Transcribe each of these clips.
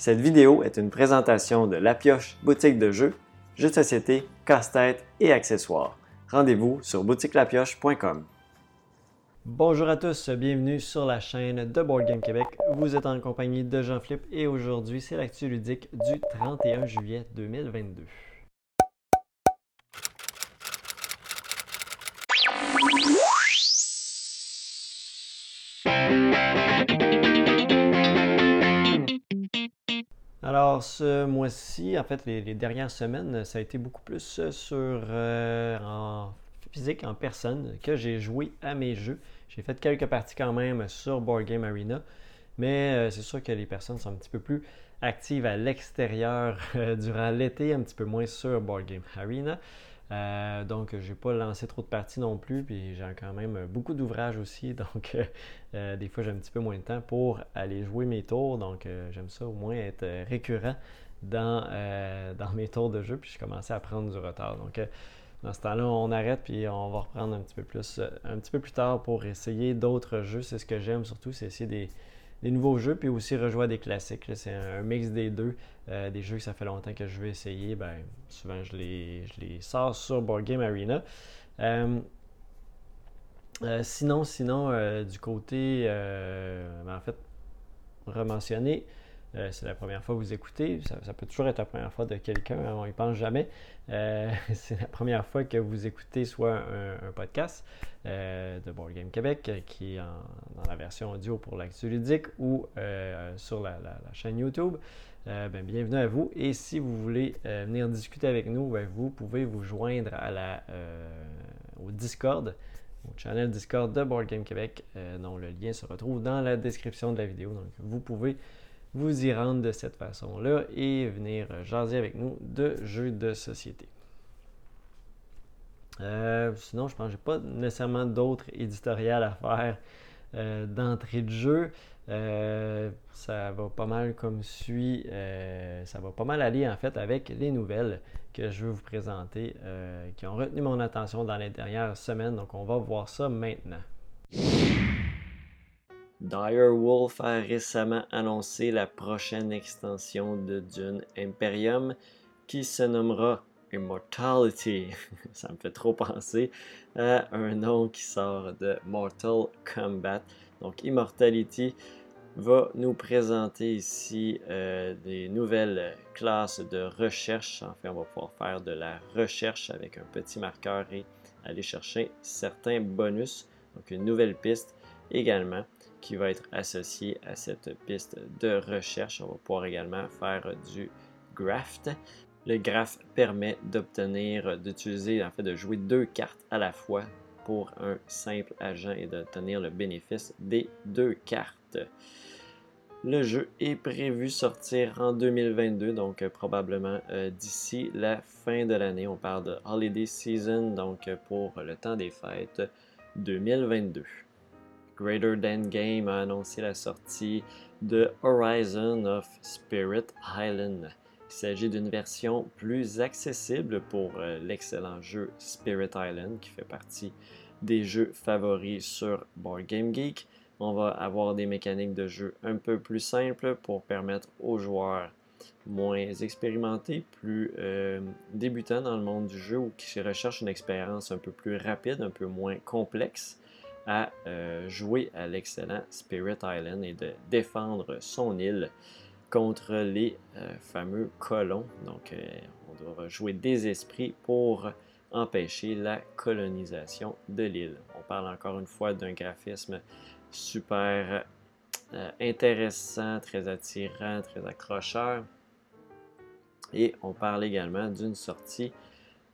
Cette vidéo est une présentation de La Pioche boutique de jeux, jeux de société, casse-tête et accessoires. Rendez-vous sur boutiquelapioche.com. Bonjour à tous, bienvenue sur la chaîne de Board Game Québec. Vous êtes en compagnie de Jean-Philippe et aujourd'hui c'est l'actu ludique du 31 juillet 2022. Alors, ce mois-ci, en fait, les, dernières semaines, ça a été beaucoup plus sur euh, en physique, en personne, que j'ai joué à mes jeux. J'ai fait quelques parties quand même sur Board Game Arena, mais euh, c'est sûr que les personnes sont un petit peu plus actives à l'extérieur euh, durant l'été, un petit peu moins sur Board Game Arena. Euh, donc, je n'ai pas lancé trop de parties non plus, puis j'ai quand même beaucoup d'ouvrages aussi. Donc, des fois, j'ai un petit peu moins de temps pour aller jouer mes tours. Donc, j'aime ça au moins être récurrent dans, dans mes tours de jeu, puis je commençais à prendre du retard. Donc, dans ce temps-là, on arrête puis on va reprendre un petit peu plus, euh, un petit peu plus tard pour essayer d'autres jeux. C'est ce que j'aime surtout, c'est essayer des, nouveaux jeux puis aussi rejouer des classiques. C'est un, mix des deux. Euh, des jeux que ça fait longtemps que je veux essayer, ben, souvent je les, je les sors sur Board Game Arena. Euh, sinon, sinon, du côté, ben, en fait, rementionner, euh, c'est la première fois que vous écoutez. Ça, peut toujours être la première fois de quelqu'un, hein, on n'y pense jamais. Euh, c'est la première fois que vous écoutez soit un, podcast euh, de Board Game Québec qui est dans la version audio pour l'actu ludique ou sur la, chaîne YouTube. Ben, bienvenue à vous. Et si vous voulez venir discuter avec nous, ben, vous pouvez vous joindre au Discord au channel Discord de Board Game Québec, dont le lien se retrouve dans la description de la vidéo. Donc, vous pouvez vous y rendre de cette façon-là et venir jaser avec nous de jeux de société. Euh, sinon, je pense que je n'ai pas nécessairement d'autres éditoriales à faire euh, d'entrée de jeu. Euh, ça va pas mal comme suit. ça va pas mal aller en fait avec les nouvelles que je veux vous présenter qui ont retenu mon attention dans les dernières semaines. Donc, on va voir ça maintenant. Dire Wolf a récemment annoncé la prochaine extension de Dune Imperium qui se nommera Immortality. Ça me fait trop penser à un nom qui sort de Mortal Kombat. Donc Immortality va nous présenter ici euh, des nouvelles classes de recherche. En fait, on va pouvoir faire de la recherche avec un petit marqueur et aller chercher certains bonus. Donc une nouvelle piste également qui va être associé à cette piste de recherche. On va pouvoir également faire du graft. Le graph permet d'obtenir, d'utiliser, en fait, de jouer deux cartes à la fois pour un simple agent et d'obtenir le bénéfice des deux cartes. Le jeu est prévu sortir en 2022, donc euh, probablement euh, d'ici la fin de l'année. On parle de Holiday Season, donc euh, pour le temps des fêtes 2022. Greater Than Game a annoncé la sortie de Horizon of Spirit Island. Il s'agit d'une version plus accessible pour euh, l'excellent jeu Spirit Island qui fait partie des jeux favoris sur Board Game Geek. On va avoir des mécaniques de jeu un peu plus simples pour permettre aux joueurs moins expérimentés, plus euh, débutants dans le monde du jeu ou qui recherchent une expérience un peu plus rapide, un peu moins complexe, à euh, jouer à l'excellent Spirit Island et de défendre son île contre les euh, fameux colons. Donc, euh, on doit jouer des esprits pour empêcher la colonisation de l'île. On parle encore une fois d'un graphisme super intéressant, très attirant, très accrocheur. Et on parle également d'une sortie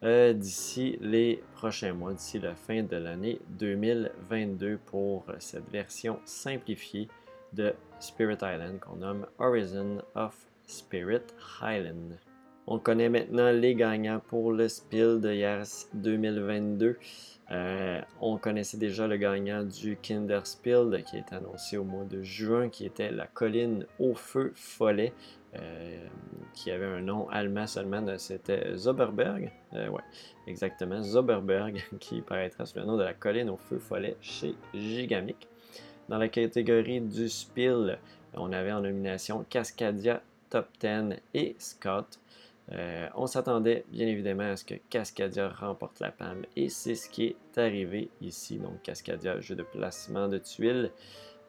euh, d'ici les prochains mois, d'ici la fin de l'année 2022 pour cette version simplifiée de Spirit Island qu'on nomme Horizon of Spirit Island. On connaît maintenant les gagnants pour le Spiel de Yars 2022. Euh, on connaissait déjà le gagnant du Kinderspiel qui est annoncé au mois de juin, qui était la colline au feu follet. Euh, qui avait un nom allemand seulement, c'était Zoberberg. Euh, ouais, exactement, Zoberberg, qui paraîtra sous le nom de la colline au feu follet chez Gigamic. Dans la catégorie du Spiel, on avait en nomination Cascadia Top 10 et Scott. Euh, on s'attendait bien évidemment à ce que Cascadia remporte la palme et c'est ce qui est arrivé ici. Donc Cascadia, jeu de placement de tuiles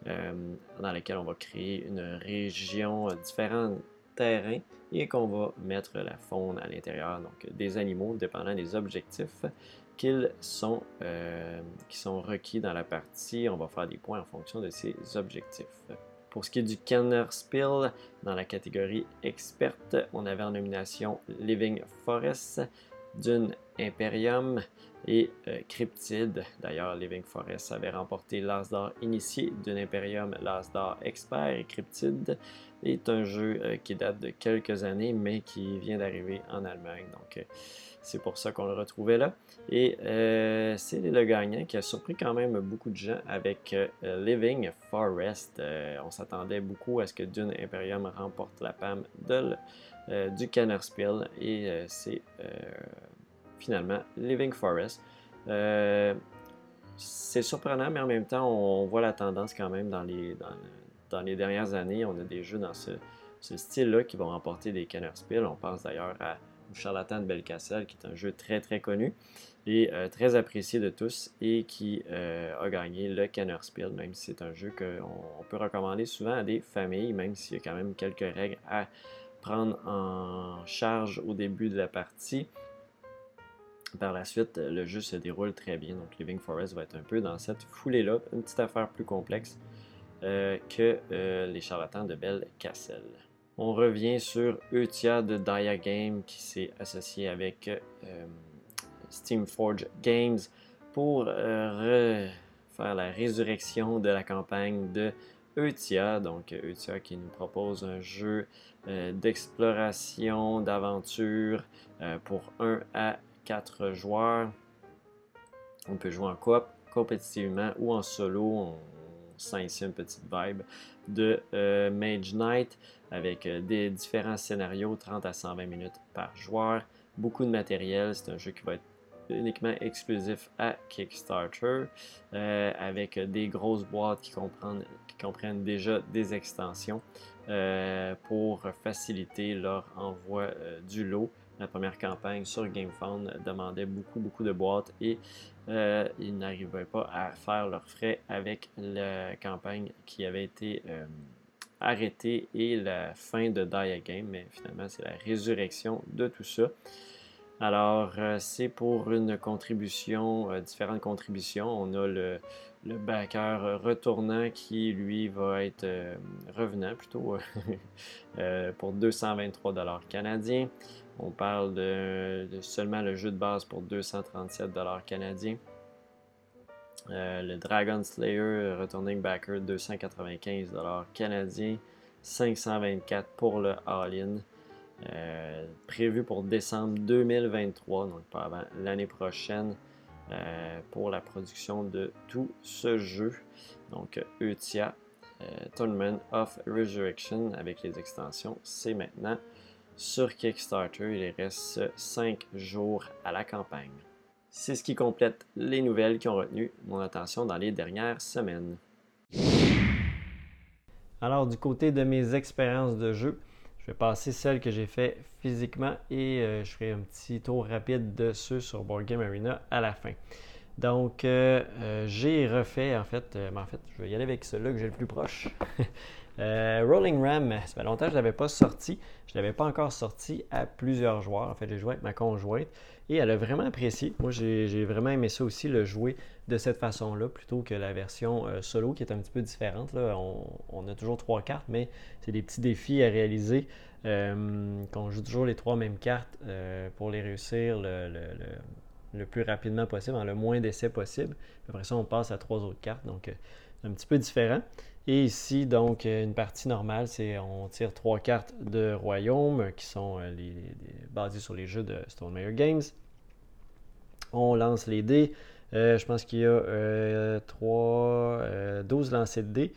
euh, dans lequel on va créer une région, euh, terrains et qu'on va mettre la faune à l'intérieur, donc des animaux dépendant des objectifs qu'ils sont, qui sont requis dans la partie. On va faire des points en fonction de ces objectifs. Pour ce qui est du Kenner Spill, dans la catégorie experte, on avait en nomination Living Forest, Dune Imperium et euh, Cryptid. D'ailleurs, Living Forest avait remporté l'As d'or initié, Dune Imperium l'As d'or expert et Cryptid est un jeu euh, qui date de quelques années mais qui vient d'arriver en Allemagne. Donc, euh, c'est pour ça qu'on le retrouvait là. Et c'est le gagnant qui a surpris quand même beaucoup de gens avec Living Forest. On s'attendait beaucoup à ce que Dune Imperium remporte la PAM du Spill et c'est finalement Living Forest. c'est surprenant, mais en même temps, on voit la tendance quand même dans les, dernières années. On a des jeux dans ce, style-là qui vont remporter des Spill. On pense d'ailleurs à Charlatan de Belcastel, qui est un jeu très très connu et euh, très apprécié de tous et qui euh, a gagné le Kenner Spiel, même si c'est un jeu qu'on peut recommander souvent à des familles, même s'il y a quand même quelques règles à prendre en charge au début de la partie. Par la suite, le jeu se déroule très bien, donc Living Forest va être un peu dans cette foulée-là, une petite affaire plus complexe euh, que les charlatans de Belcastel. On revient sur Eutia de Game qui s'est associé avec euh, Steamforge Games pour euh, faire la résurrection de la campagne de Eutia. Donc Eutia qui nous propose un jeu euh, d'exploration, d'aventure pour 1 à 4 joueurs. On peut jouer en coop, compétitivement ou en solo. On, sent ici une petite vibe de Mage Knight avec euh, des différents scénarios, 30 à 120 minutes par joueur, beaucoup de matériel. C'est un jeu qui va être uniquement exclusif à Kickstarter, euh, avec des grosses boîtes qui comprennent, déjà des extensions euh, pour faciliter leur envoi du lot. La première campagne sur GameFound demandait beaucoup, beaucoup de boîtes et ils n'arrivaient pas à faire leurs frais avec la campagne qui avait été arrêté et la fin de Die Game, mais finalement c'est la résurrection de tout ça. Alors euh, c'est pour une contribution, euh, différentes contributions. On a le, backer retournant qui lui va être euh, revenant plutôt pour 223 dollars canadiens. On parle de, seulement le jeu de base pour 237 dollars canadiens. Euh, le Dragon Slayer Returning Backer 295 canadiens, 524 pour le All-In. Euh, prévu pour décembre 2023, donc pas avant l'année prochaine, euh, pour la production de tout ce jeu. Donc Eutia, Tournament of Resurrection avec les extensions, c'est maintenant sur Kickstarter. Il reste 5 jours à la campagne. C'est ce qui complète les nouvelles qui ont retenu mon attention dans les dernières semaines. Alors du côté de mes expériences de jeu, je vais passer celles que j'ai fait physiquement et euh, je ferai un petit tour rapide de ceux sur Board Game Arena à la fin. Donc euh, euh, j'ai refait en fait, en fait je vais y aller avec celui-là que j'ai le plus proche. Rolling Ram, ça fait longtemps que je ne l'avais pas sorti. Je ne l'avais pas encore sorti à plusieurs joueurs. En fait, j'ai joué avec ma conjointe et elle a vraiment apprécié. Moi, j'ai vraiment aimé ça aussi, le jouer de cette façon-là, plutôt que la version euh, solo qui est un petit peu différente. On, a toujours trois cartes, mais c'est des petits défis à réaliser. Euh, qu'on joue toujours les trois mêmes cartes euh, pour les réussir le, plus rapidement possible, en le moins d'essais possible. Après ça, on passe à trois autres cartes. Donc, un petit peu différent. Et ici, donc, une partie normale, c'est on tire trois cartes de royaume qui sont euh, basées sur les jeux de Stone Meyer Games. On lance les dés. Euh, je pense qu'il y a euh, 3, 12 euh, lancers de dés.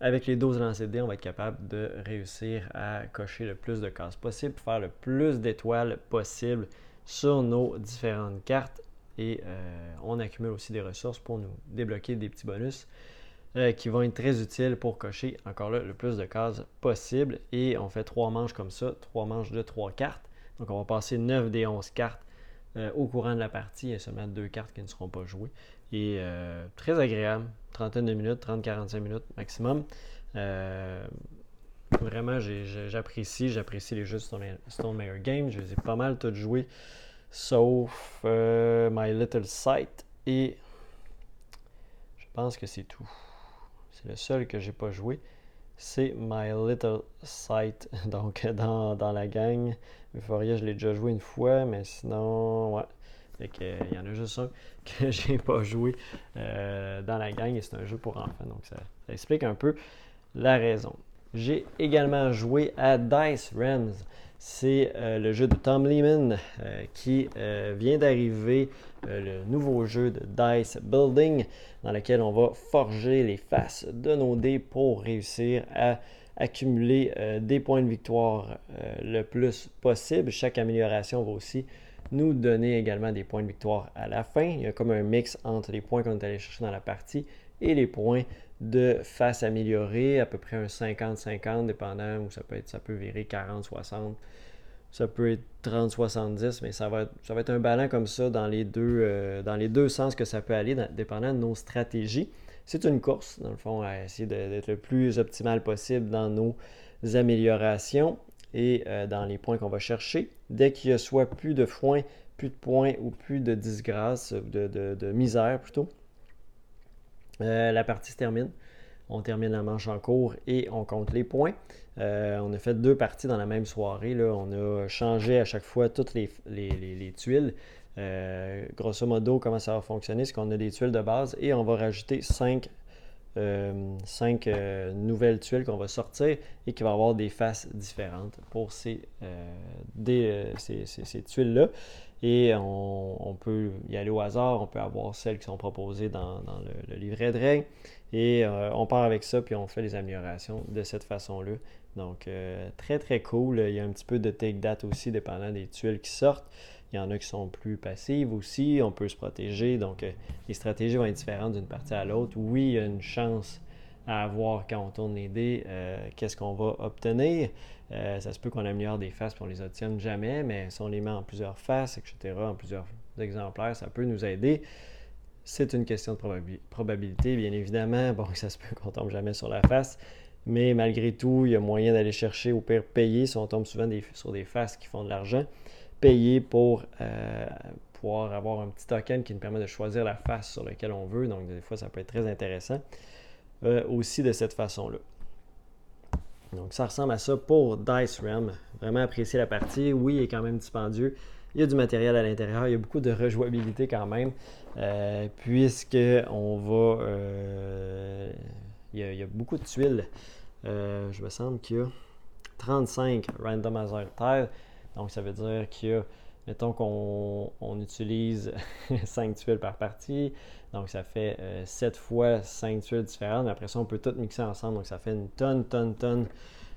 Avec les 12 lancers de dés, on va être capable de réussir à cocher le plus de cases possible, faire le plus d'étoiles possible sur nos différentes cartes. Et on accumule aussi des ressources pour nous débloquer des petits bonus. Qui vont être très utiles pour cocher encore là le plus de cases possible. Et on fait trois manches comme ça, trois manches de trois cartes. Donc on va passer 9 des 11 cartes au courant de la partie. A seulement deux cartes qui ne seront pas jouées. Et très agréable, trentaine de minutes, 30-45 minutes maximum. Vraiment, j'apprécie, j'apprécie les jeux Stone Mayer Games. Je les ai pas mal tous joués, sauf euh, My Little Sight et je pense que c'est tout. Le seul que j'ai pas joué. C'est My Little Sight. Donc, dans, la gang, Euphoria, je l'ai déjà joué une fois, mais sinon, ouais. il y en a juste un que j'ai pas joué euh, dans la gang et c'est un jeu pour enfants. Donc, ça explique un peu la raison. J'ai également joué à Dice Rams. C'est euh, le jeu de Tom Lehman euh, qui euh, vient d'arriver, le nouveau jeu de Dice Building, dans lequel on va forger les faces de nos dés pour réussir à accumuler des points de victoire le plus possible. Chaque amélioration va aussi nous donner également des points de victoire à la fin. Il y a comme un mix entre les points qu'on est allé chercher dans la partie et les points de face améliorée, à peu près un 50-50, dépendant, ou ça peut être, ça peut virer 40-60, ça peut être 30-70, mais ça va, être, ça va être un ballon comme ça dans les, deux, euh, dans les deux sens que ça peut aller, dépendant de nos stratégies. C'est une course, dans le fond, à essayer d'être le plus optimal possible dans nos améliorations et euh, dans les points qu'on va chercher. Dès qu'il y a soit plus de points, plus de points ou plus de disgrâce, de, de misère plutôt, euh, la partie se termine. On termine la manche en cours et on compte les points. Euh, on a fait deux parties dans la même soirée. Là. On a changé à chaque fois toutes les, tuiles. Euh, grosso modo, comment ça va fonctionner, c'est qu'on a des tuiles de base et on va rajouter cinq, nouvelles tuiles qu'on va sortir et qui vont avoir des faces différentes pour ces, ces tuiles-là. Et on, peut y aller au hasard, on peut avoir celles qui sont proposées dans, le, livret de règles. Et euh, on part avec ça, puis on fait les améliorations de cette façon-là. Donc, euh, très très cool. Il y a un petit peu de take date aussi, dépendant des tuiles qui sortent. Il y en a qui sont plus passives aussi. On peut se protéger. Donc, euh, les stratégies vont être différentes d'une partie à l'autre. Oui, il y a une chance à avoir quand on tourne les dés, qu'est-ce qu'on va obtenir. Euh, ça se peut qu'on améliore des faces on les obtienne jamais, mais si on les met en plusieurs faces, etc., en plusieurs exemplaires, ça peut nous aider. C'est une question de probabilité, bien évidemment. Bon, ça se peut qu'on tombe jamais sur la face, mais malgré tout, il y a moyen d'aller chercher, au pire, payer si on tombe souvent sur des faces qui font de l'argent. Payer pour euh, pouvoir avoir un petit token qui nous permet de choisir la face sur laquelle on veut. Donc, des fois, ça peut être très intéressant euh, aussi de cette façon-là. Donc ça ressemble à ça pour Dice Realm. Vraiment apprécier la partie. Oui, il est quand même dispendieux. Il y a du matériel à l'intérieur, il y a beaucoup de rejouabilité quand même, euh, puisque on va. Euh, il, y a, beaucoup de tuiles. Je me semble qu'il y a 35 randomizer tiles. Donc ça veut dire qu'il Mettons qu'on utilise 5 tuiles par partie, donc ça fait 7 euh, fois 5 tuiles différentes, mais après ça, on peut tout mixer ensemble, donc ça fait une tonne, tonne, tonne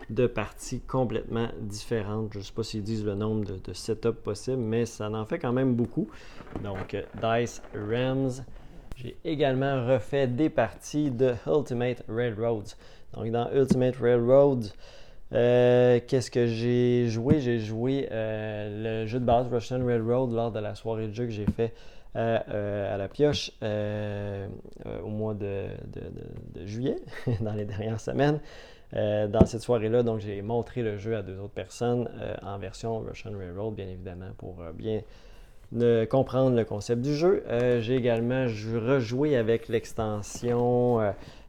de parties complètement différentes. Je ne sais pas s'ils disent le nombre de, de setups possibles, mais ça en fait quand même beaucoup. Donc, euh, Dice Rams. J'ai également refait des parties de Ultimate Railroads. Donc, dans Ultimate Railroads, euh, qu'est-ce que j'ai joué? J'ai joué euh, le jeu de base Russian Railroad lors de la soirée de jeu que j'ai fait euh, à la pioche au mois de, juillet, dans les dernières semaines. dans cette soirée-là, donc j'ai montré le jeu à deux autres personnes en version Russian Railroad, bien évidemment, pour bien comprendre le concept du jeu. j'ai également rejoué avec l'extension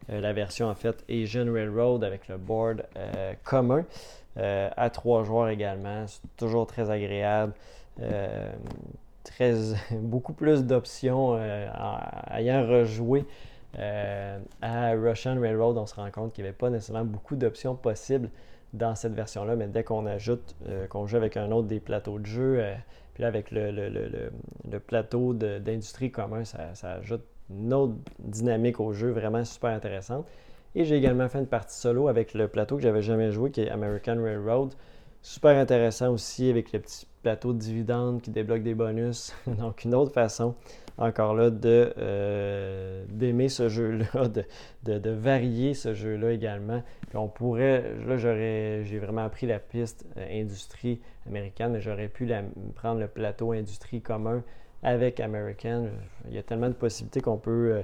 la version en fait Asian Railroad avec le board euh, commun. Euh, à trois joueurs également. C'est toujours très agréable. très, beaucoup plus d'options ayant rejoué à Russian Railroad, on se rend compte qu'il n'y avait pas nécessairement beaucoup d'options possibles dans cette version-là, mais dès qu'on ajoute, qu'on joue avec un autre des plateaux de jeu, puis là avec le, plateau d'industrie commun, ça, ça, ajoute une autre dynamique au jeu vraiment super intéressante. Et j'ai également fait une partie solo avec le plateau que j'avais jamais joué, qui est American Railroad. Super intéressant aussi avec le petit plateau de dividendes qui débloque des bonus. Donc, une autre façon, encore là, de, euh, d'aimer ce jeu-là, de, varier ce jeu-là également. Puis on pourrait, là, j'aurais, j'ai vraiment appris la piste euh, industrie américaine, mais j'aurais pu prendre le plateau industrie commun avec American. Il y a tellement de possibilités qu'on peut euh,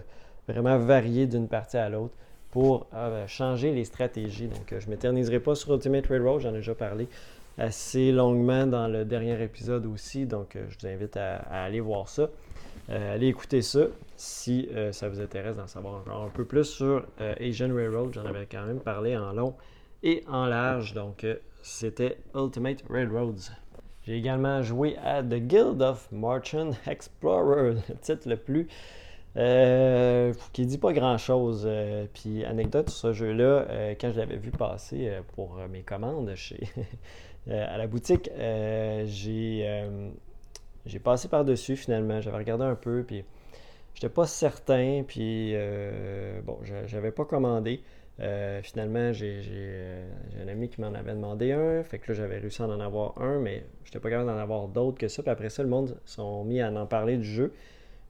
vraiment varier d'une partie à l'autre pour changer les stratégies. Donc, je ne m'éterniserai pas sur Ultimate Railroad, j'en ai déjà parlé assez longuement dans le dernier épisode aussi. Donc, je vous invite à aller voir ça. Euh, allez écouter ça si euh, ça vous intéresse d'en savoir encore un peu plus sur euh, Asian Railroad. J'en avais quand même parlé en long et en large. Donc, c'était Ultimate Railroads. J'ai également joué à The Guild of Merchant Explorer, le titre le plus. qui dit pas grand chose. puis, anecdote sur ce jeu-là, quand je l'avais vu passer pour mes commandes chez à la boutique, j'ai passé par-dessus finalement. J'avais regardé un peu, puis j'étais pas certain, puis euh, bon, j'avais pas commandé. Euh, finalement, euh, j'ai un ami qui m'en avait demandé un, fait que là j'avais réussi à en avoir un, mais j'étais pas capable d'en avoir d'autres que ça. Puis après ça, le monde sont mis à en parler du jeu.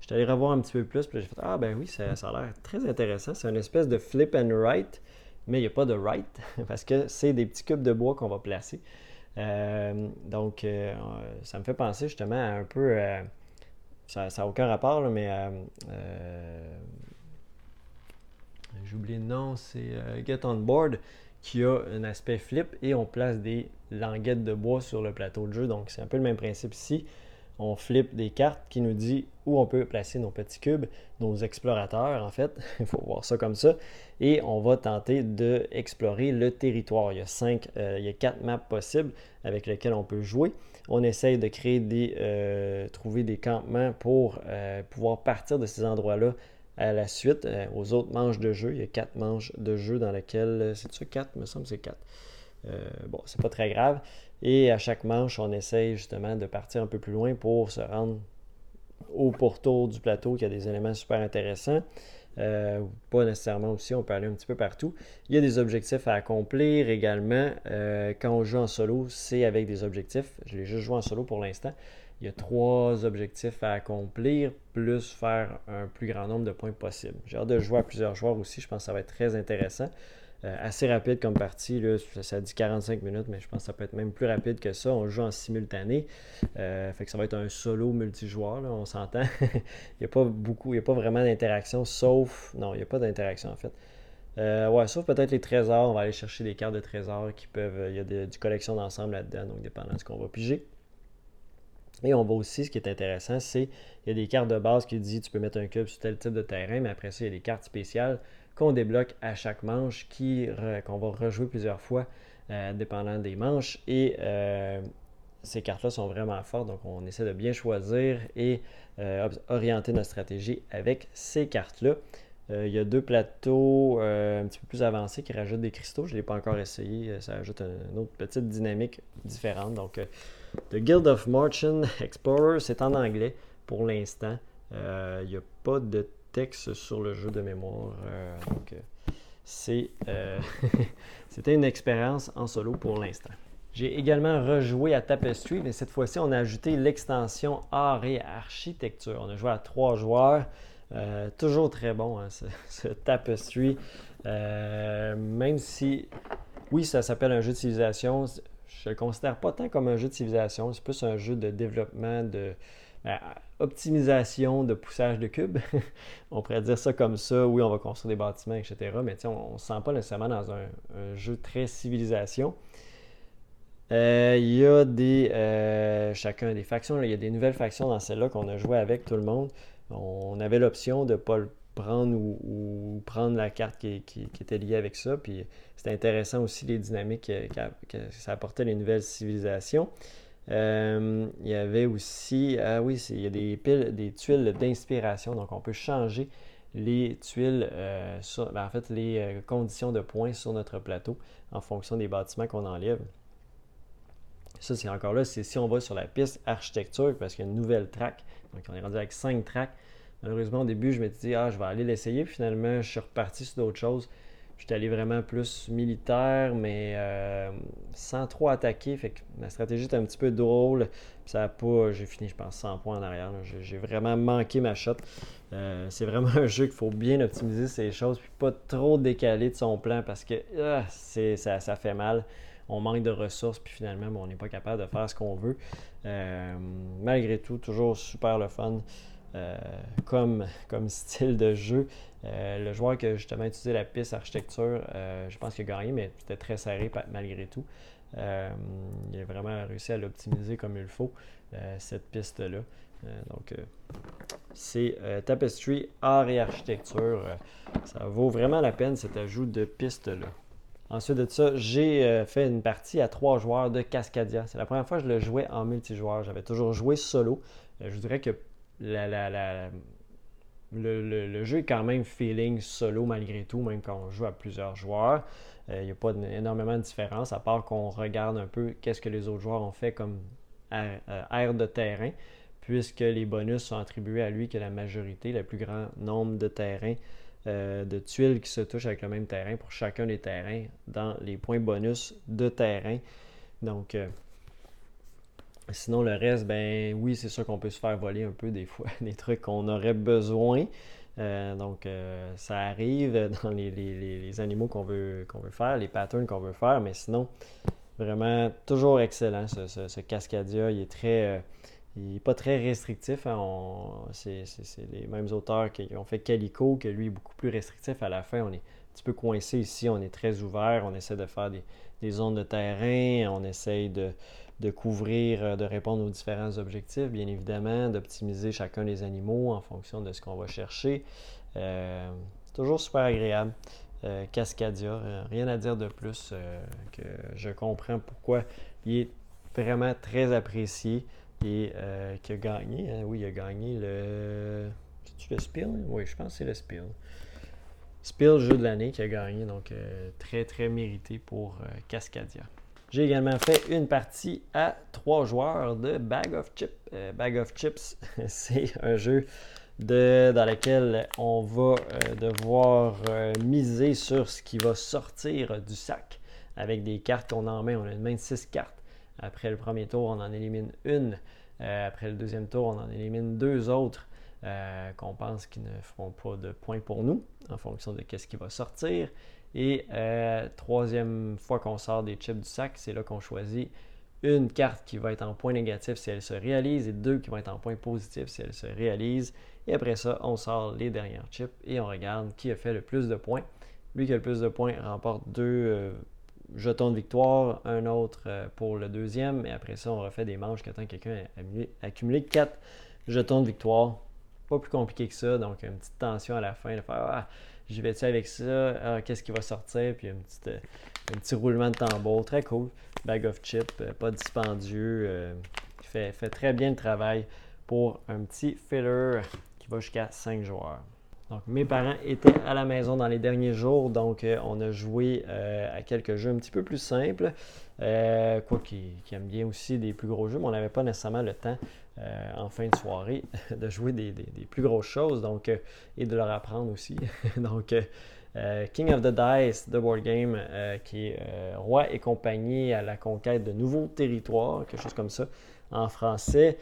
J'étais allé revoir un petit peu plus, puis j'ai fait Ah ben oui, ça, a l'air très intéressant. C'est une espèce de flip and write, mais il n'y a pas de write, parce que c'est des petits cubes de bois qu'on va placer. Euh, donc, ça me fait penser justement à un peu. Ça n'a aucun rapport, mais j'ai oublié le nom, c'est Get On Board qui a un aspect flip et on place des languettes de bois sur le plateau de jeu. Donc, c'est un peu le même principe ici on flippe des cartes qui nous dit où on peut placer nos petits cubes, nos explorateurs en fait, il faut voir ça comme ça, et on va tenter d'explorer le territoire. Il y a cinq, euh, il y a quatre maps possibles avec lesquelles on peut jouer. On essaye de créer des, euh, trouver des campements pour euh, pouvoir partir de ces endroits-là à la suite aux autres manches de jeu. Il y a quatre manches de jeu dans lesquelles, c'est ça quatre, me semble c'est quatre. bon, c'est pas très grave. Et à chaque manche, on essaye justement de partir un peu plus loin pour se rendre au pourtour du plateau qui a des éléments super intéressants. Euh, pas nécessairement aussi, on peut aller un petit peu partout. Il y a des objectifs à accomplir également. Euh, quand on joue en solo, c'est avec des objectifs. Je l'ai juste joué en solo pour l'instant. Il y a trois objectifs à accomplir, plus faire un plus grand nombre de points possible. J'ai hâte de jouer à plusieurs joueurs aussi, je pense que ça va être très intéressant. Euh, assez rapide comme partie. Là, ça, dit 45 minutes, mais je pense que ça peut être même plus rapide que ça. On joue en simultané. Euh, fait que ça va être un solo multijoueur, on s'entend. il n'y a pas beaucoup, il n'y a pas vraiment d'interaction, sauf. Non, il n'y a pas d'interaction en fait. Euh, ouais, sauf peut-être les trésors. On va aller chercher des cartes de trésors qui peuvent. Il y a du collection d'ensemble là-dedans, donc dépendant de ce qu'on va piger. Et on voit aussi, ce qui est intéressant, c'est il y a des cartes de base qui disent tu peux mettre un cube sur tel type de terrain, mais après ça, il y a des cartes spéciales qu'on débloque à chaque manche, qui, qu'on va rejouer plusieurs fois, euh, dépendant des manches. Et euh, ces cartes-là sont vraiment fortes, donc on essaie de bien choisir et euh, orienter notre stratégie avec ces cartes-là. il y a deux plateaux un petit peu plus avancés qui rajoutent des cristaux. Je ne l'ai pas encore essayé. Ça ajoute une autre petite dynamique différente. Donc, The Guild of Merchant Explorer, c'est en anglais pour l'instant. Il n'y a pas de sur le jeu de mémoire. Euh, donc, euh, c'est, euh, c'était une expérience en solo pour l'instant. J'ai également rejoué à Tapestry, mais cette fois-ci, on a ajouté l'extension art et architecture. On a joué à trois joueurs. toujours très bon, hein, ce, Tapestry. même si, oui, ça s'appelle un jeu de civilisation, je ne le considère pas tant comme un jeu de civilisation. C'est plus un jeu de développement, de, optimisation de poussage de cubes. on pourrait dire ça comme ça. Oui, on va construire des bâtiments, etc. Mais on ne se sent pas nécessairement dans un, jeu très civilisation. Euh, il y a des. Euh, chacun des factions. il y a des nouvelles factions dans celle-là qu'on a joué avec tout le monde. On avait l'option de ne pas le prendre ou, prendre la carte qui, était liée avec ça. Puis c'était intéressant aussi les dynamiques que ça apportait les nouvelles civilisations. Euh, il y avait aussi, ah oui, il y a des, piles, des tuiles d'inspiration, donc on peut changer les tuiles, euh, ben, en fait, les euh, conditions de points sur notre plateau en fonction des bâtiments qu'on enlève. Ça, c'est encore là, c'est si on va sur la piste architecture, parce qu'il y a une nouvelle track, donc on est rendu avec 5 tracks. Malheureusement, au début, je m'étais dit, ah, je vais aller l'essayer. Finalement, je suis reparti sur d'autres choses. Je suis allé vraiment plus militaire, mais euh, sans trop attaquer. Fait que ma stratégie était un petit peu drôle. Ça a pas. J'ai fini, je pense, 100 points en arrière. J'ai vraiment manqué ma shot. Euh, c'est vraiment un jeu qu'il faut bien optimiser ces choses, puis pas trop décaler de son plan parce que ah, ça, ça, fait mal. On manque de ressources, puis finalement, on n'est pas capable de faire ce qu'on veut. Euh, malgré tout, toujours super le fun. Euh, comme, style de jeu. Euh, le joueur qui a justement utilisé la piste architecture, euh, je pense qu'il a gagné, mais c'était très serré malgré tout. il a vraiment réussi à l'optimiser comme il faut, cette piste-là. donc, c'est Tapestry, art et architecture. ça vaut vraiment la peine cet ajout de piste-là. Ensuite de ça, j'ai fait une partie à trois joueurs de Cascadia. C'est la première fois que je le jouais en multijoueur. J'avais toujours joué solo. je dirais que le, jeu est quand même feeling solo malgré tout, même quand on joue à plusieurs joueurs. Euh, il n'y a pas énormément de différence, à part qu'on regarde un peu qu'est-ce que les autres joueurs ont fait comme euh, de terrain, puisque les bonus sont attribués à lui que la majorité, le plus grand nombre de terrains, euh, de tuiles qui se touchent avec le même terrain pour chacun des terrains dans les points bonus de terrain. Donc, Sinon, le reste, ben oui, c'est sûr qu'on peut se faire voler un peu des fois des trucs qu'on aurait besoin. Euh, donc, euh, ça arrive dans les, animaux qu'on veut, qu'on veut faire, les patterns qu'on veut faire, mais sinon, vraiment toujours excellent ce, Cascadia. Il est très. Euh, il pas très restrictif. Hein. c'est, les mêmes auteurs qui ont fait Calico, que lui est beaucoup plus restrictif. À la fin, on est un petit peu coincé ici. On est très ouvert. On essaie de faire des, des zones de terrain. On essaye de, de couvrir, euh, de répondre aux différents objectifs, bien évidemment, d'optimiser chacun des animaux en fonction de ce qu'on va chercher. Euh, toujours super agréable. Euh, Cascadia, rien à dire de plus que je comprends pourquoi il est vraiment très apprécié et qui a gagné. Hein. oui, il a gagné le. C'est-tu le Spiel Oui, je pense que c'est le Spiel. Spiel jeu de l'année qui a gagné, donc très très mérité pour Cascadia. J'ai également fait une partie à trois joueurs de Bag of Chips. Euh, Bag of Chips, c'est un jeu dans lequel on va euh, devoir euh, miser sur ce qui va sortir du sac avec des cartes qu'on en main. On a une main de six cartes. Après le premier tour, on en élimine une. après le deuxième tour, on en élimine deux autres qu'on pense qui ne feront pas de points pour nous en fonction de ce qui va sortir. Et euh, troisième fois qu'on sort des chips du sac, c'est là qu'on choisit une carte qui va être en point négatif si elle se réalise et deux qui vont être en point positif si elle se réalise. Et après ça, on sort les dernières chips et on regarde qui a fait le plus de points. Lui qui a le plus de points remporte deux euh, jetons de victoire, un autre euh, pour le deuxième. Et après ça, on refait des manches quand quelqu'un a accumulé quatre jetons de victoire. Pas plus compliqué que ça, donc une petite tension à la fin de faire ah, j'y vais-tu avec ça, ah, qu'est-ce qui va sortir, puis un euh, petit, roulement de tambour, très cool. Bag of chips, euh, pas dispendieux, euh, fait, fait très bien le travail pour un petit filler qui va jusqu'à 5 joueurs. Donc, mes parents étaient à la maison dans les derniers jours, donc on a joué à quelques jeux un petit peu plus simples. quoi qui, aiment bien aussi des plus gros jeux, mais on n'avait pas nécessairement le temps euh, en fin de soirée de jouer des, plus grosses choses donc, euh, et de leur apprendre aussi. donc, euh, King of the Dice, The Board Game, qui est Roi et compagnie à la conquête de nouveaux territoires, quelque chose comme ça en français,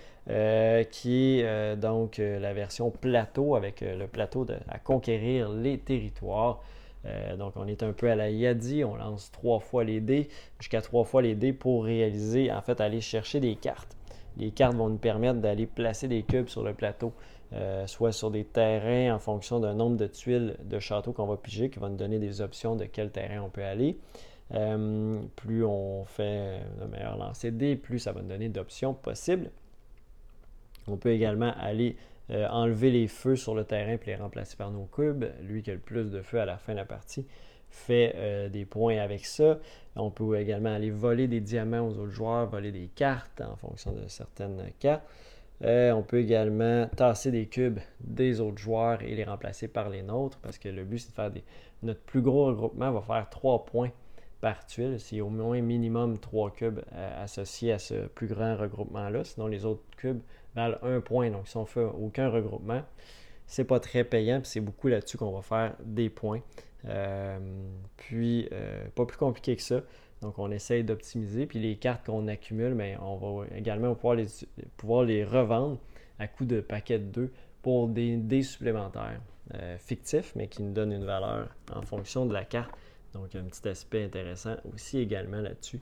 qui est donc la version plateau avec le plateau à conquérir les territoires. donc, on est un peu à la Yadi, on lance trois fois les dés, jusqu'à trois fois les dés pour réaliser, en fait, aller chercher des cartes les cartes vont nous permettre d'aller placer des cubes sur le plateau, euh, soit sur des terrains en fonction d'un nombre de tuiles de château qu'on va piger, qui va nous donner des options de quel terrain on peut aller. Euh, plus on fait le meilleur lancer de dés, plus ça va nous donner d'options possibles. On peut également aller euh, enlever les feux sur le terrain et les remplacer par nos cubes. Lui qui a le plus de feux à la fin de la partie fait euh, des points avec ça. On peut également aller voler des diamants aux autres joueurs, voler des cartes en fonction de certaines cartes. Euh, on peut également tasser des cubes des autres joueurs et les remplacer par les nôtres parce que le but c'est de faire des. Notre plus gros regroupement va faire 3 points par tuile. C'est au moins minimum 3 cubes euh, associés à ce plus grand regroupement-là. Sinon, les autres cubes valent 1 point. Donc, si on fait aucun regroupement, c'est pas très payant. C'est beaucoup là-dessus qu'on va faire des points. Puis, pas plus compliqué que ça. Donc, on essaye d'optimiser. Puis les cartes qu'on accumule, mais ben, on va également pouvoir les, pouvoir les revendre à coût de paquet de 2 pour des dés supplémentaires fictifs, mais qui nous donnent une valeur en fonction de la carte. Donc, un petit aspect intéressant aussi également là-dessus.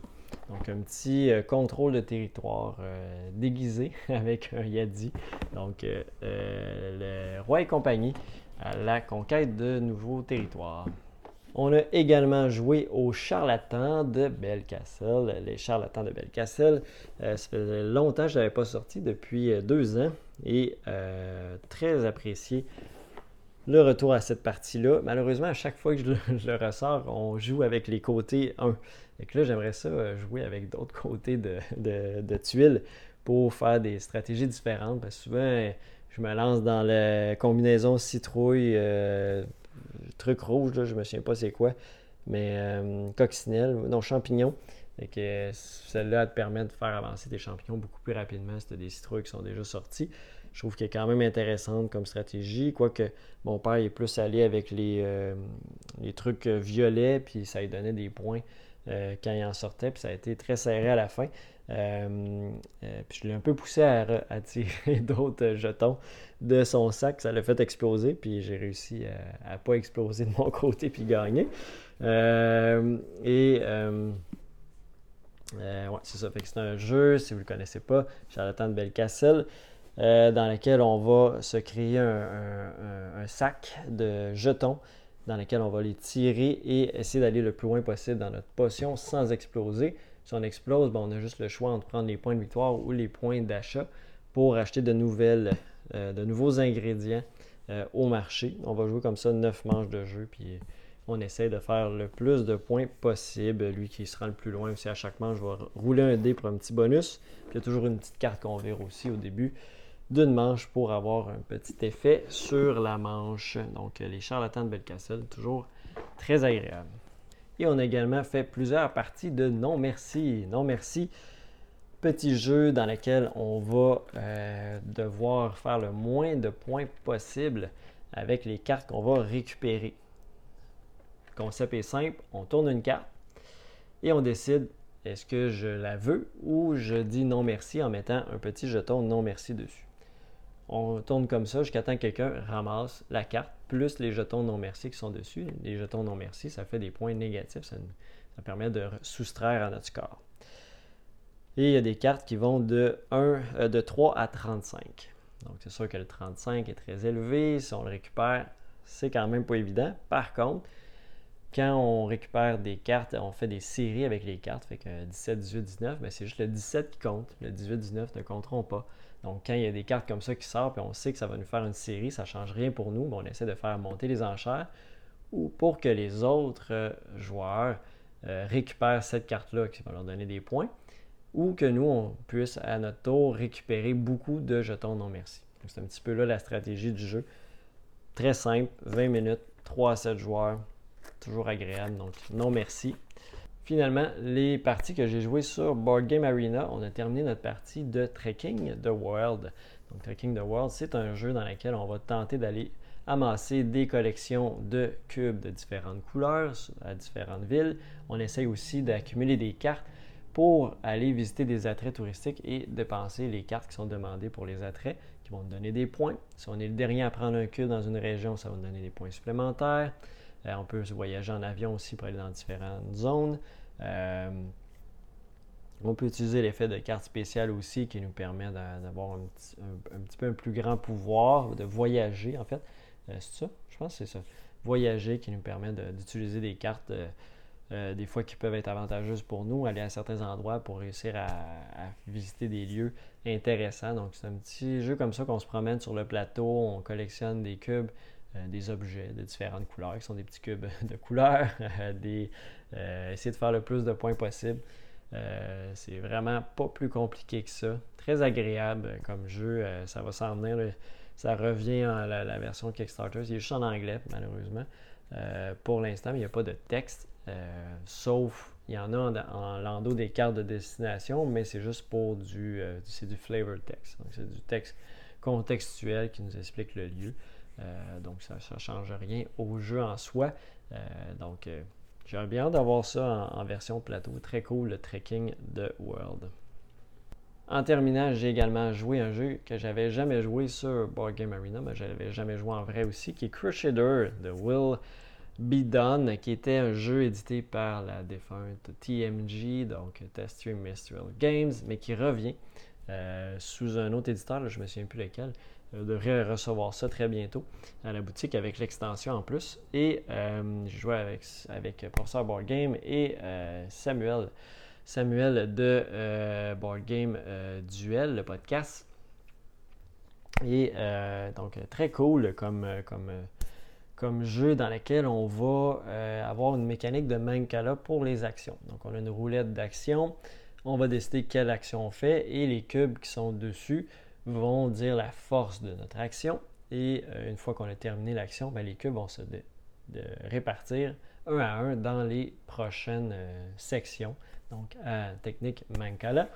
Donc, un petit euh, contrôle de territoire euh, déguisé avec un Yadi. Donc, euh, le roi et compagnie la conquête de nouveaux territoires. On a également joué aux charlatans de Belcastle. Les charlatans de Belcastle, ça faisait longtemps que je n'avais pas sorti, depuis deux ans, et très apprécié le retour à cette partie-là. Malheureusement, à chaque fois que je le, ressors, on joue avec les côtés 1. Et que là, j'aimerais ça euh, jouer avec d'autres côtés de, tuiles pour faire des stratégies différentes. Parce que souvent, je me lance dans la combinaison citrouille, euh, truc rouge, je me souviens pas c'est quoi, mais euh, coccinelle, non, champignon. Que celle-là te permet de faire avancer tes champignons beaucoup plus rapidement si tu as des citrouilles qui sont déjà sortis je trouve qu'elle est quand même intéressante comme stratégie. Quoique mon père est plus allé avec les, euh, les trucs euh, violets, puis ça lui donnait des points euh, quand il en sortait, puis ça a été très serré à la fin. puis je l'ai un peu poussé à, tirer d'autres jetons de son sac, ça l'a fait exploser, puis j'ai réussi à ne pas exploser de mon côté puis gagner. et ouais, c'est ça. Fait que c'est un jeu, si vous ne le connaissez pas, Charlatan de Belcastle. Euh, dans lequel on va se créer un, sac de jetons dans lequel on va les tirer et essayer d'aller le plus loin possible dans notre potion sans exploser. Si on explose, ben, on a juste le choix entre prendre les points de victoire ou les points d'achat pour acheter de, nouvelles, euh, de nouveaux ingrédients euh, au marché. On va jouer comme ça 9 manches de jeu, puis on essaie de faire le plus de points possible. Lui qui sera le plus loin aussi à chaque manche, vais rouler un dé pour un petit bonus. Puis il y a toujours une petite carte qu'on vire aussi au début d'une manche pour avoir un petit effet sur la manche. Donc les charlatans de Belcastle, toujours très agréable. Et on a également fait plusieurs parties de non merci. Non merci, petit jeu dans lequel on va euh, devoir faire le moins de points possible avec les cartes qu'on va récupérer. Le concept est simple, on tourne une carte et on décide est-ce que je la veux ou je dis non merci en mettant un petit jeton non merci dessus on tourne comme ça jusqu'à temps que quelqu'un ramasse la carte plus les jetons non merci qui sont dessus. Les jetons non merci, ça fait des points négatifs, ça, permet de soustraire à notre score. Et il y a des cartes qui vont de, 1, euh, de 3 à 35. Donc c'est sûr que le 35 est très élevé. Si on le récupère, c'est quand même pas évident. Par contre, quand on récupère des cartes, on fait des séries avec les cartes, fait que 17, 18, 19, mais c'est juste le 17 qui compte. Le 18, 19 ne compteront pas. Donc, quand il y a des cartes comme ça qui sortent, puis on sait que ça va nous faire une série, ça ne change rien pour nous, mais on essaie de faire monter les enchères ou pour que les autres euh, joueurs euh, récupèrent cette carte-là qui va leur donner des points ou que nous, on puisse à notre tour récupérer beaucoup de jetons non merci. C'est un petit peu là la stratégie du jeu. Très simple, 20 minutes, 3 à 7 joueurs, toujours agréable. Donc, non merci. Finalement, les parties que j'ai jouées sur Board Game Arena, on a terminé notre partie de Trekking the World. Donc, Trekking the World, c'est un jeu dans lequel on va tenter d'aller amasser des collections de cubes de différentes couleurs à différentes villes. On essaye aussi d'accumuler des cartes pour aller visiter des attraits touristiques et dépenser les cartes qui sont demandées pour les attraits, qui vont nous donner des points. Si on est le dernier à prendre un cube dans une région, ça va nous donner des points supplémentaires. Euh, on peut voyager en avion aussi pour aller dans différentes zones. Euh, on peut utiliser l'effet de carte spéciale aussi qui nous permet d'avoir un, petit, peu un plus grand pouvoir, de voyager en fait. Euh, c'est ça? Je pense que c'est ça. Voyager qui nous permet d'utiliser des cartes des fois qui peuvent être avantageuses pour nous, aller à certains endroits pour réussir à, visiter des lieux intéressants. Donc c'est un petit jeu comme ça qu'on se promène sur le plateau, on collectionne des cubes, des objets de différentes couleurs, qui sont des petits cubes de couleurs, des, euh, essayer de faire le plus de points possible. Euh, c'est vraiment pas plus compliqué que ça. Très agréable comme jeu. ça va s'en venir. Ça revient à la, version Kickstarter. Il est juste en anglais, malheureusement. pour l'instant, il n'y a pas de texte. sauf, il y en a en, en, lando des cartes de destination, mais c'est juste pour du, c'est du flavor text. c'est du texte contextuel qui nous explique le lieu. Donc ça ne change rien au jeu en soi. donc j'ai bien d'avoir ça en, version plateau. Très cool, le trekking de World. En terminant, j'ai également joué un jeu que j'avais jamais joué sur Board Game Arena, mais je n'avais jamais joué en vrai aussi, qui est Crusader de Will Be Done, qui était un jeu édité par la défunte TMG, donc Test Mystery Games, mais qui revient euh, sous un autre éditeur, je ne me souviens plus lequel. Euh, devrait recevoir ça très bientôt à la boutique avec l'extension en plus. Et euh, je jouais avec, avec Professeur Board Game et Samuel. Samuel de Board Game Duel, le podcast. Et donc très cool comme, comme, comme jeu dans lequel on va avoir une mécanique de Mancala pour les actions. Donc on a une roulette d'action on va décider quelle action on fait et les cubes qui sont dessus vont dire la force de notre action. Et euh, une fois qu'on a terminé l'action, ben, les cubes vont se répartir un à un dans les prochaines euh, sections. Donc, technique Mancala,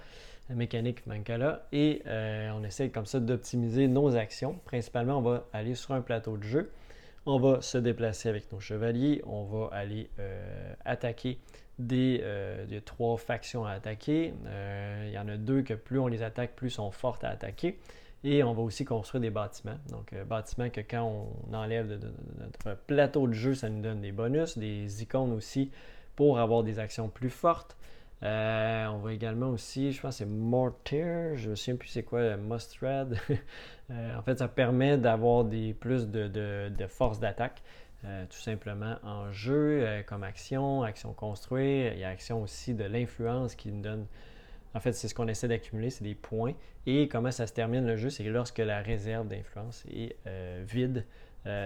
mécanique Mancala. Et euh, on essaie comme ça d'optimiser nos actions. Principalement, on va aller sur un plateau de jeu. On va se déplacer avec nos chevaliers. On va aller attaquer des, euh, trois factions à attaquer. Euh, il y en a deux que plus on les attaque, plus sont fortes à attaquer. Et on va aussi construire des bâtiments. Donc, euh, bâtiments que quand on enlève de, notre plateau de jeu, ça nous donne des bonus, des icônes aussi pour avoir des actions plus fortes. on va également aussi, je pense c'est Mortar, je ne souviens plus c'est quoi, Mustred. en fait, ça permet d'avoir des plus de, de force d'attaque. Euh, tout simplement en jeu, euh, comme action, action construire. Il y a action aussi de l'influence qui nous donne. En fait, c'est ce qu'on essaie d'accumuler, c'est des points. Et comment ça se termine le jeu, c'est lorsque la réserve d'influence est euh, vide,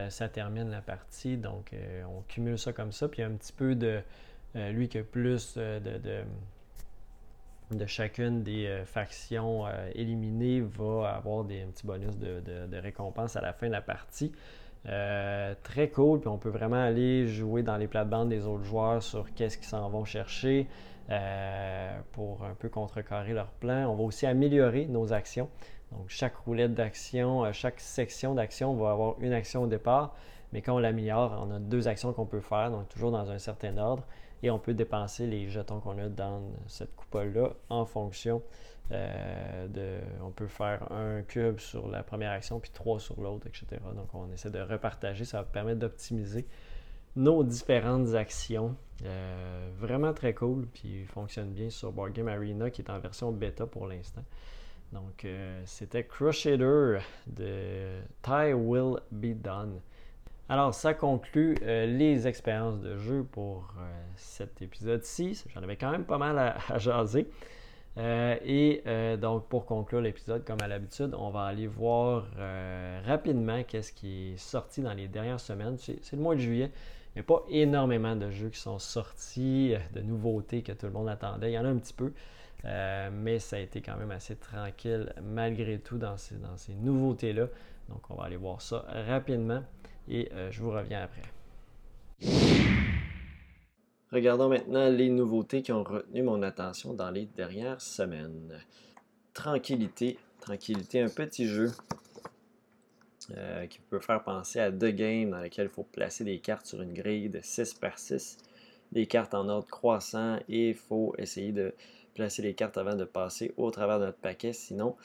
ça termine la partie. Donc, on cumule ça comme ça. Puis il y a un petit peu de. lui qui a plus de, de, chacune des factions éliminées va avoir des, un petit bonus de, de récompense à la fin de la partie. Euh, très cool, puis on peut vraiment aller jouer dans les plates-bandes des autres joueurs sur qu'est-ce qu'ils s'en vont chercher euh, pour un peu contrecarrer leur plan. On va aussi améliorer nos actions. Donc, chaque roulette d'action, euh, chaque section d'action va avoir une action au départ, mais quand on l'améliore, on a deux actions qu'on peut faire, donc toujours dans un certain ordre, et on peut dépenser les jetons qu'on a dans cette coupole-là en fonction euh, on peut faire un cube sur la première action, puis trois sur l'autre, etc. Donc, on essaie de repartager. Ça va permettre d'optimiser nos différentes actions. Euh, vraiment très cool, puis il fonctionne bien sur Board Game Arena, qui est en version bêta pour l'instant. Donc, euh, c'était Crusader de Tie Will Be Done. Alors, ça conclut les expériences de jeu pour cet épisode-ci. J'en avais quand même pas mal à jaser. Euh, et euh, donc, pour conclure l'épisode, comme à l'habitude, on va aller voir euh, rapidement qu'est-ce qui est sorti dans les dernières semaines. C'est le mois de juillet. Il n'y a pas énormément de jeux qui sont sortis, de nouveautés que tout le monde attendait. Il y en a un petit peu, mais ça a été quand même assez tranquille malgré tout dans ces, dans ces nouveautés-là. Donc, on va aller voir ça rapidement et je vous reviens après. Regardons maintenant les nouveautés qui ont retenu mon attention dans les dernières semaines. Tranquillité, tranquillité, un petit jeu euh, qui peut faire penser à deux games dans lequel il faut placer des cartes sur une grille de 6 par 6, des cartes en ordre croissant et il faut essayer de placer les cartes avant de passer au travers de notre paquet, sinon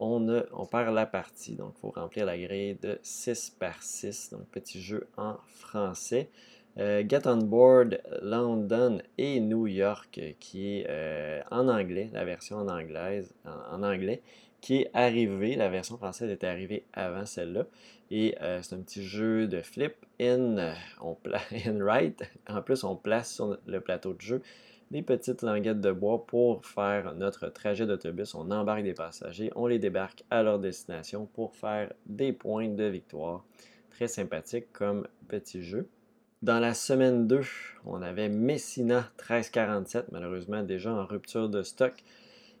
on, on perd la partie. Donc il faut remplir la grille de 6 par 6, donc petit jeu en français. Euh, Get on Board London et New York, qui est euh, en anglais, la version en, anglaise, en, anglais, qui est arrivée. La version française est arrivée avant celle-là. Et euh, c'est un petit jeu de flip in, on in right. En plus, on place sur le plateau de jeu des petites languettes de bois pour faire notre trajet d'autobus. On embarque des passagers, on les débarque à leur destination pour faire des points de victoire. Très sympathique comme petit jeu. Dans la semaine 2, on avait Messina 1347, malheureusement déjà en rupture de stock,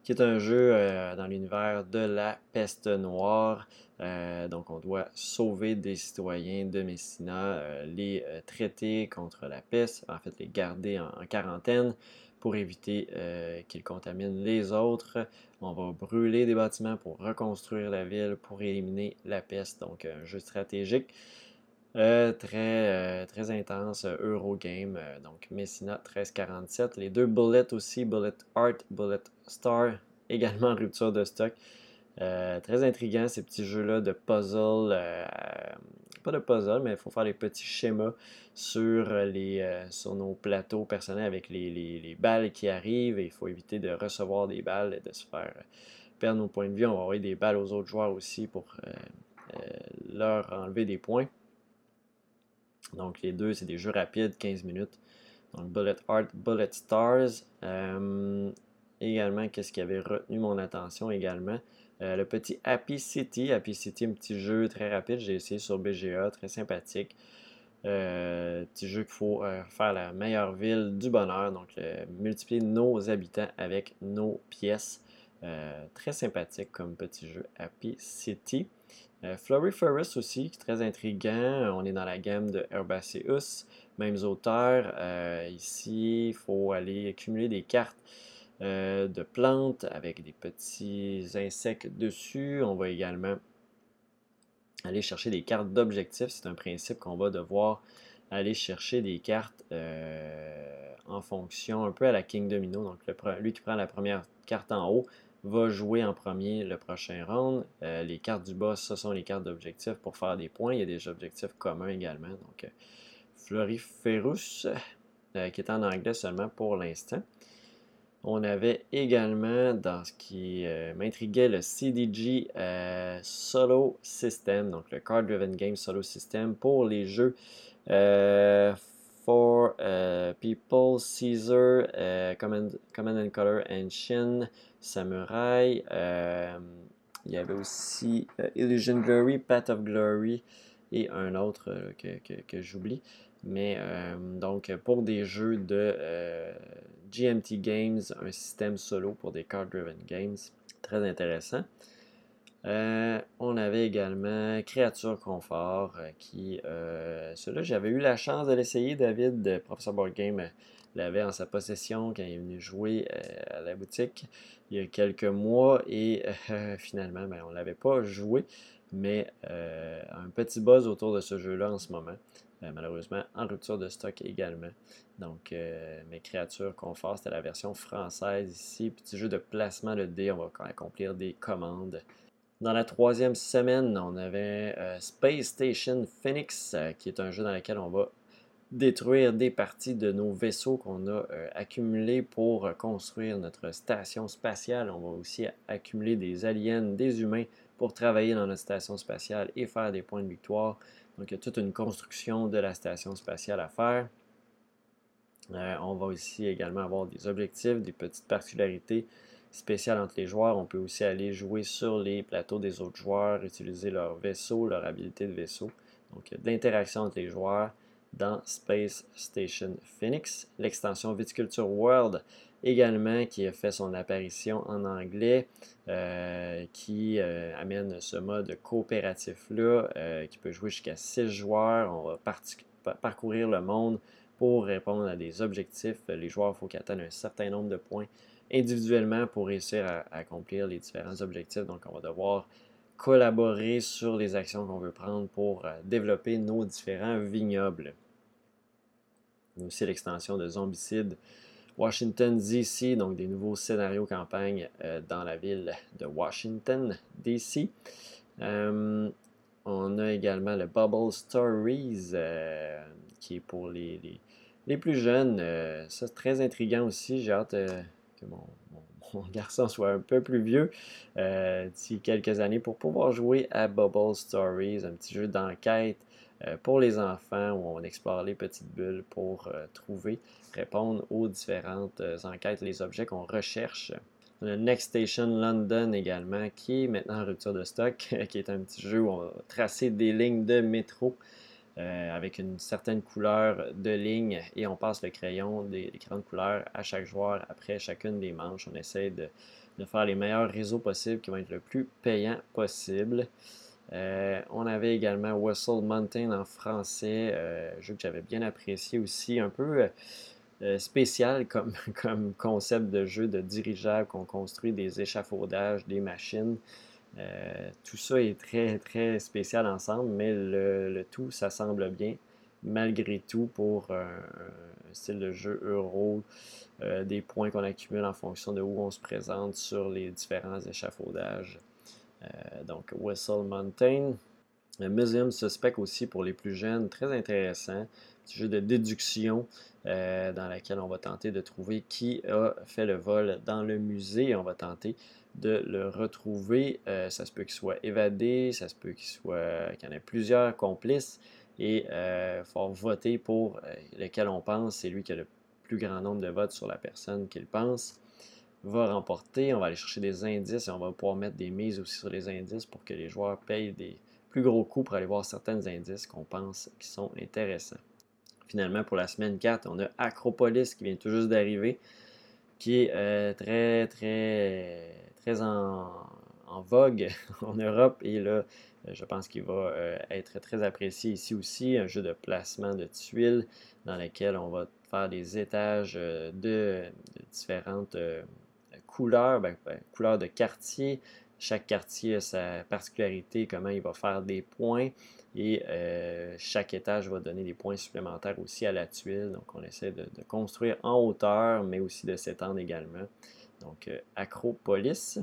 qui est un jeu euh, dans l'univers de la peste noire. Euh, donc, on doit sauver des citoyens de Messina, euh, les traiter contre la peste, en fait, les garder en, quarantaine pour éviter qu'ils contaminent les autres. On va brûler des bâtiments pour reconstruire la ville, pour éliminer la peste. Donc, un jeu stratégique. Très, très intense, Eurogame, donc Messina 1347. Les deux Bullet aussi, Bullet Art, Bullet Star, également en rupture de stock. très intriguant ces petits jeux-là de puzzle. pas de puzzle, mais il faut faire des petits schémas sur, les, sur nos plateaux personnels avec les, les, balles qui arrivent. il faut éviter de recevoir des balles et de se faire perdre nos points de vie. On va envoyer des balles aux autres joueurs aussi pour leur enlever des points. Donc les deux, c'est des jeux rapides, 15 minutes. Donc Bullet Art, Bullet Stars. Euh, également, qu'est-ce qui avait retenu mon attention également? Euh, le petit Happy City. Happy City, un petit jeu très rapide. J'ai essayé sur BGA, très sympathique. Euh, petit jeu qu'il faut faire la meilleure ville du bonheur. Donc, multiplier nos habitants avec nos pièces. très sympathique comme petit jeu Happy City. Euh, Floriferous aussi, qui est très intriguant. On est dans la gamme de Herbaceus, mêmes auteurs. Euh, ici, il faut aller accumuler des cartes euh, de plantes avec des petits insectes dessus. On va également aller chercher des cartes d'objectifs. C'est un principe qu'on va devoir aller chercher des cartes en fonction, un peu à la King Domino. Donc, lui qui prend la première carte en haut va jouer en premier le prochain round. Euh, les cartes du boss, ce sont les cartes d'objectifs pour faire des points. Il y a des objectifs communs également. Donc, euh, euh, qui est en anglais seulement pour l'instant. On avait également, dans ce qui m'intriguait, le CDG Solo System, donc le Card Driven Game Solo System pour les jeux For People, Caesar, Command, Command and Color, Shin, Samurai. Euh, il y avait aussi euh, Illusion Glory, Path of Glory et un autre euh, que, j'oublie. Mais donc pour des jeux de GMT Games, un système solo pour des card-driven games, très intéressant. On avait également Créature Confort, qui, celui-là, j'avais eu la chance de l'essayer, David, de Professor Board Game l'avait en sa possession quand il est venu jouer euh, à la boutique il y a quelques mois et euh, finalement, ben, on ne l'avait pas joué, mais euh, un petit buzz autour de ce jeu-là en ce moment. malheureusement, en rupture de stock également. Donc, mes créatures confort, c'était la version française ici. Petit jeu de placement de dés, on va accomplir des commandes. Dans la troisième semaine, on avait Space Station Phoenix, qui est un jeu dans lequel on va détruire des parties de nos vaisseaux qu'on a euh, accumulés pour euh, construire notre station spatiale. On va aussi accumuler des aliens, des humains pour travailler dans notre station spatiale et faire des points de victoire. Donc, il y a toute une construction de la station spatiale à faire. Euh, on va aussi également avoir des objectifs, des petites particularités spéciales entre les joueurs. On peut aussi aller jouer sur les plateaux des autres joueurs, utiliser leur vaisseau, leur habilité de vaisseau. Donc, il entre les joueurs dans Space Station Phoenix. L'extension Viticulture World également qui a fait son apparition en anglais, euh, qui euh, amène ce mode coopératif-là, euh, qui peut jouer jusqu'à 6 joueurs. On va parcourir le monde pour répondre à des objectifs. Les joueurs, il faut qu'ils atteignent un certain nombre de points individuellement pour réussir à accomplir les différents objectifs. Donc, on va devoir collaborer sur les actions qu'on veut prendre pour développer nos différents vignobles aussi l'extension de Zombicide Washington DC, donc des nouveaux scénarios campagne euh, dans la ville de Washington DC. Euh, on a également le Bubble Stories euh, qui est pour les, les, plus jeunes. ça, c'est très intriguant aussi. J'ai hâte mon, garçon soit un peu plus vieux d'ici quelques années pour pouvoir jouer à Bubble Stories, un petit jeu d'enquête euh, pour les enfants où on explore les petites bulles pour euh, trouver, répondre aux différentes euh, enquêtes, les objets qu'on recherche. On a Next Station London également, qui est maintenant en rupture de stock, qui est un petit jeu où on va tracer des lignes de métro avec une certaine couleur de ligne et on passe le crayon des, grandes couleurs à chaque joueur après chacune des manches. On essaie de, de faire les meilleurs réseaux possibles qui vont être le plus payants possible. Euh, on avait également Whistle Mountain en français, euh, jeu que j'avais bien apprécié aussi, un peu euh, spécial comme, comme, concept de jeu de dirigeable qu'on construit des échafaudages, des machines. Tout ça est très, très spécial ensemble, mais le, tout, ça semble bien, malgré tout, pour un, style de jeu euro, des points qu'on accumule en fonction de où on se présente sur les différents échafaudages. donc, Whistle Mountain. Museum Suspect aussi pour les plus jeunes, très intéressant. Petit jeu de déduction euh, dans lequel on va tenter de trouver qui a fait le vol dans le musée. On va tenter de le retrouver. Euh, ça se peut qu'il soit évadé, ça se peut qu'il soit qu'il y en ait plusieurs complices. Et euh, faut voter pour lequel on pense. C'est lui qui a le plus grand nombre de votes sur la personne qu'il pense va remporter. On va aller chercher des indices et on va pouvoir mettre des mises aussi sur les indices pour que les joueurs payent des plus gros coups pour aller voir certains indices qu'on pense qui sont intéressants. Finalement, pour la semaine 4, on a Acropolis qui vient tout juste d'arriver, qui est euh, très, très, très en, vogue en Europe. Et là, euh, je pense qu'il va euh, être très apprécié ici aussi. Un jeu de placement de tuiles dans lequel on va faire des étages de, différentes couleurs, ben, ben, couleurs de quartier. Chaque quartier a sa particularité, comment il va faire des points. Et euh, chaque étage va donner des points supplémentaires aussi à la tuile. Donc, on essaie de, construire en hauteur, mais aussi de s'étendre également. Donc, euh, Acropolis.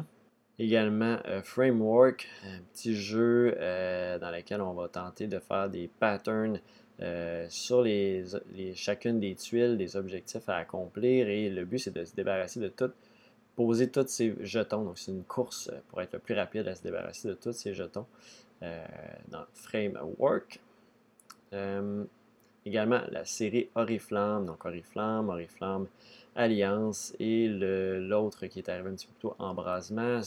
Également, euh, Framework, un petit jeu dans lequel on va tenter de faire des patterns sur chacune des tuiles, des objectifs à accomplir. Et le but, c'est de se débarrasser de tout, poser tous ces jetons. Donc, c'est une course pour être le plus rapide à se débarrasser de tous ces jetons. Euh, dans Framework. Euh, également la série Oriflamme, donc Oriflamme, Oriflamme Alliance et l'autre qui est arrivé un petit peu plus tôt, Embrasement,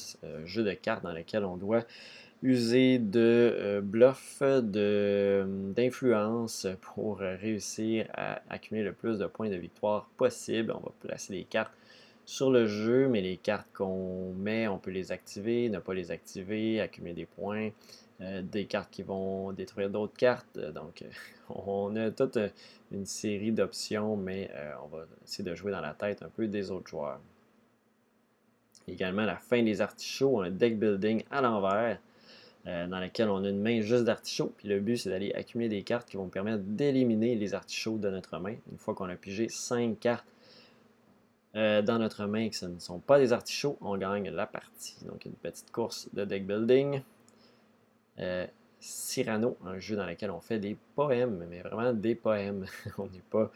jeu de cartes dans lequel on doit user de euh, bluff, d'influence pour réussir à accumuler le plus de points de victoire possible. On va placer des cartes sur le jeu, mais les cartes qu'on met, on peut les activer, ne pas les activer, accumuler des points. Euh, des cartes qui vont détruire d'autres cartes. Euh, donc, euh, on a toute une série d'options, mais on va essayer de jouer dans la tête un peu des autres joueurs. Également, la fin des artichauts, un deck building à l'envers, dans lequel on a une main juste d'artichauts. Puis le but, c'est d'aller accumuler des cartes qui vont permettre d'éliminer les artichauts de notre main. Une fois qu'on a pigé 5 cartes dans notre main et que ce ne sont pas des artichauts, on gagne la partie. Donc, une petite course de deck building. Euh, Cyrano, un jeu dans lequel on fait des poèmes, mais vraiment des poèmes. on n'est pas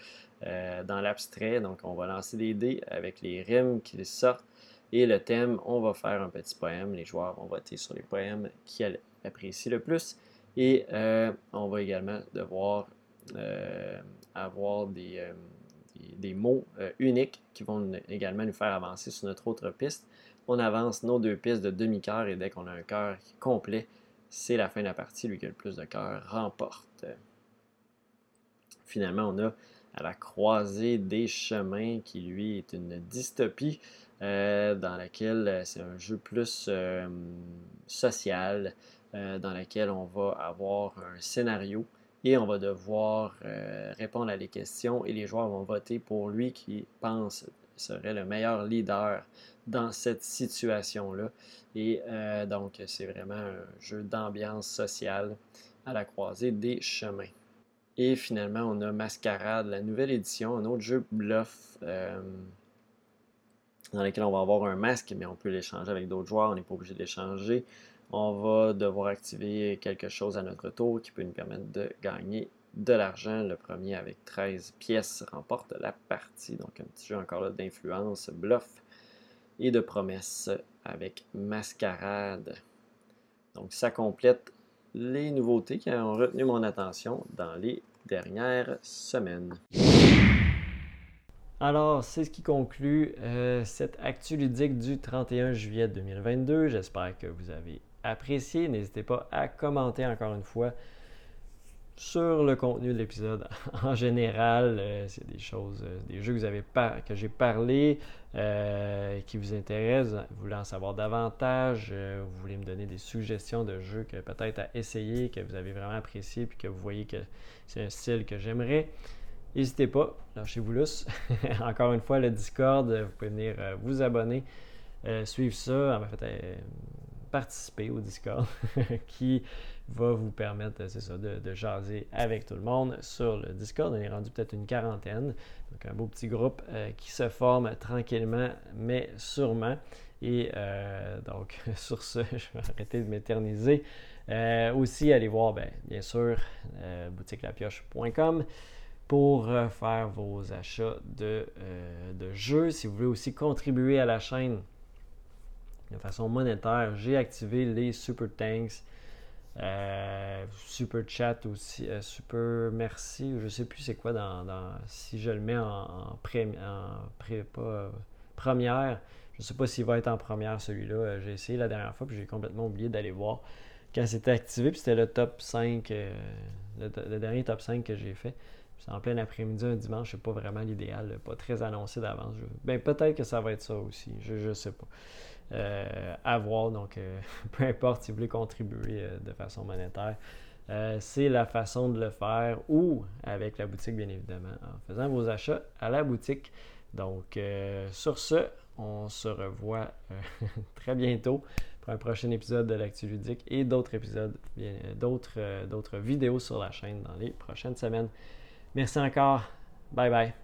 euh, dans l'abstrait, donc on va lancer des dés avec les rimes qui sortent et le thème, on va faire un petit poème. Les joueurs vont voter sur les poèmes qu'ils apprécient le plus et euh, on va également devoir avoir des, des mots uniques qui vont également nous faire avancer sur notre autre piste. On avance nos deux pistes de demi-cœur et dès qu'on a un cœur complet, c'est la fin de la partie. Lui qui a le plus de cœur remporte. Finalement, on a à la croisée des chemins qui, lui, est une dystopie euh, dans laquelle euh, c'est un jeu plus euh, social, dans lequel on va avoir un scénario et on va devoir répondre à des questions et les joueurs vont voter pour lui qui pense serait le meilleur leader dans cette situation-là. Et euh, donc, c'est vraiment un jeu d'ambiance sociale à la croisée des chemins. Et finalement, on a Mascarade, la nouvelle édition, un autre jeu bluff euh, dans lequel on va avoir un masque, mais on peut l'échanger avec d'autres joueurs, on n'est pas obligé de l'échanger. On va devoir activer quelque chose à notre tour qui peut nous permettre de gagner de l'argent. Le premier avec 13 pièces remporte la partie. Donc un petit jeu encore là d'influence, bluff et de promesses avec mascarade. Donc ça complète les nouveautés qui ont retenu mon attention dans les dernières semaines. Alors, c'est ce qui conclut euh, cette actu ludique du 31 juillet 2022. J'espère que vous avez apprécié. N'hésitez pas à commenter encore une fois sur le contenu de l'épisode en général. Euh, c'est des choses, euh, des jeux que, vous avez que j'ai parlé, euh, qui vous intéressent, vous voulez en savoir davantage, vous voulez me donner des suggestions de jeux que peut-être à essayer, que vous avez vraiment apprécié, puis que vous voyez que c'est un style que j'aimerais. N'hésitez pas, lâchez-vous lousse. Encore une fois, le Discord, vous pouvez venir vous abonner, suivre ça. En fait, participer au Discord qui va vous permettre, c'est ça, de, de, jaser avec tout le monde sur le Discord. On est rendu peut-être une quarantaine. Donc, un beau petit groupe qui se forme tranquillement, mais sûrement. Et donc, sur ce, je vais arrêter de m'éterniser. aussi, allez voir, bien, bien sûr, boutiquelapioche.com pour euh, faire vos achats euh, de, jeux. Si vous voulez aussi contribuer à la chaîne de façon monétaire, j'ai activé les Super Thanks, euh, Super Chat aussi, Super Merci, je sais plus c'est quoi dans, si je le mets en, première. Je sais pas s'il va être en première celui-là. J'ai essayé la dernière fois, puis j'ai complètement oublié d'aller voir quand c'était activé, puis c'était le top 5, le, dernier top 5 que j'ai fait. C'est en plein après-midi, un dimanche, c'est pas vraiment l'idéal, pas très annoncé d'avance. Ben, peut-être que ça va être ça aussi, je ne sais pas. Euh, à voir, donc euh, peu importe si vous voulez contribuer euh, de façon monétaire. c'est la façon de le faire ou avec la boutique, bien évidemment, en faisant vos achats à la boutique. Donc, sur ce, on se revoit très bientôt pour un prochain épisode de l'Actu Ludique et d'autres épisodes, d'autres vidéos sur la chaîne dans les prochaines semaines. Merci encore. Bye bye.